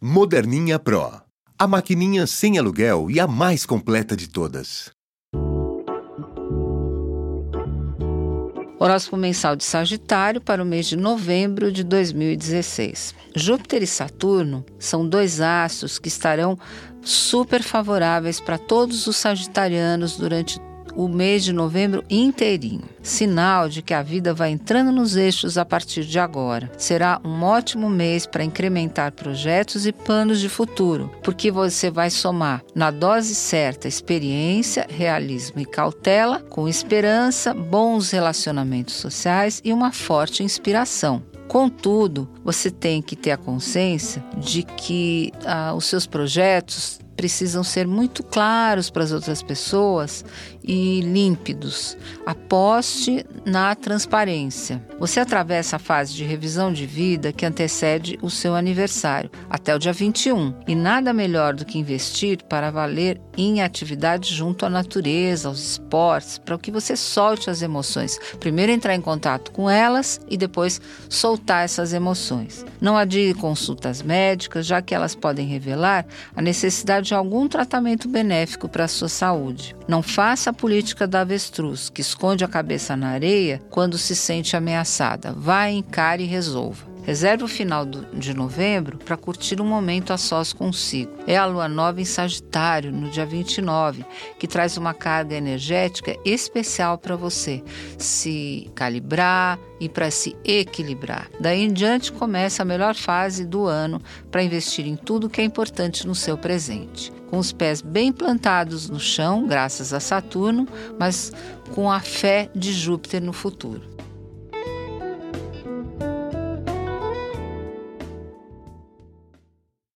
Moderninha Pro. A maquininha sem aluguel e a mais completa de todas. Horóscopo mensal de Sagitário para o mês de novembro de 2016. Júpiter e Saturno são dois astros que estarão super favoráveis para todos os sagitarianos durante o mês de novembro inteirinho. Sinal de que a vida vai entrando nos eixos a partir de agora. Será um ótimo mês para incrementar projetos e planos de futuro, porque você vai somar na dose certa experiência, realismo e cautela, com esperança, bons relacionamentos sociais e uma forte inspiração. Contudo, você tem que ter a consciência de que ah, os seus projetos precisam ser muito claros para as outras pessoas e límpidos. Aposte na transparência. Você atravessa a fase de revisão de vida que antecede o seu aniversário, até o dia 21, e nada melhor do que investir para valer em atividades junto à natureza, aos esportes, para que você solte as emoções. Primeiro entrar em contato com elas e depois soltar essas emoções. Não adie consultas médicas, já que elas podem revelar a necessidade de algum tratamento benéfico para a sua saúde. Não faça a política da avestruz, que esconde a cabeça na areia quando se sente ameaçada. Vá, encare e resolva. Reserve o final de novembro para curtir um momento a sós consigo. É a lua nova em Sagitário, no dia 29, que traz uma carga energética especial para você se calibrar e para se equilibrar. Daí em diante começa a melhor fase do ano para investir em tudo que é importante no seu presente com os pés bem plantados no chão, graças a Saturno, mas com a fé de Júpiter no futuro.